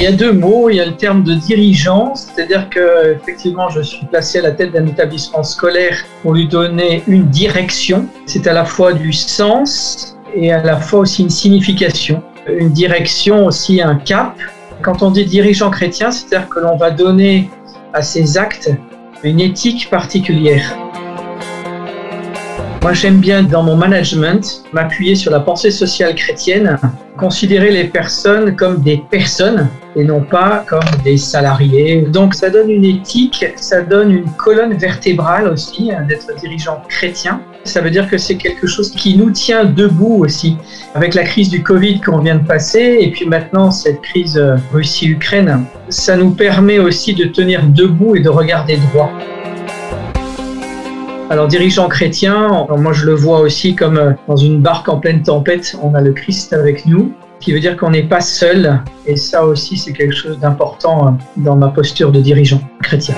Il y a deux mots, il y a le terme de dirigeant, c'est-à-dire que effectivement je suis placé à la tête d'un établissement scolaire pour lui donner une direction. C'est à la fois du sens et à la fois aussi une signification. Une direction aussi un cap. Quand on dit dirigeant chrétien, c'est-à-dire que l'on va donner à ses actes une éthique particulière. Moi, j'aime bien dans mon management m'appuyer sur la pensée sociale chrétienne, considérer les personnes comme des personnes et non pas comme des salariés. Donc, ça donne une éthique, ça donne une colonne vertébrale aussi hein, d'être dirigeant chrétien. Ça veut dire que c'est quelque chose qui nous tient debout aussi. Avec la crise du Covid qu'on vient de passer et puis maintenant cette crise euh, Russie-Ukraine, ça nous permet aussi de tenir debout et de regarder droit. Alors dirigeant chrétien, moi je le vois aussi comme euh, dans une barque en pleine tempête, on a le Christ avec nous, qui veut dire qu'on n'est pas seul. Et ça aussi c'est quelque chose d'important euh, dans ma posture de dirigeant chrétien.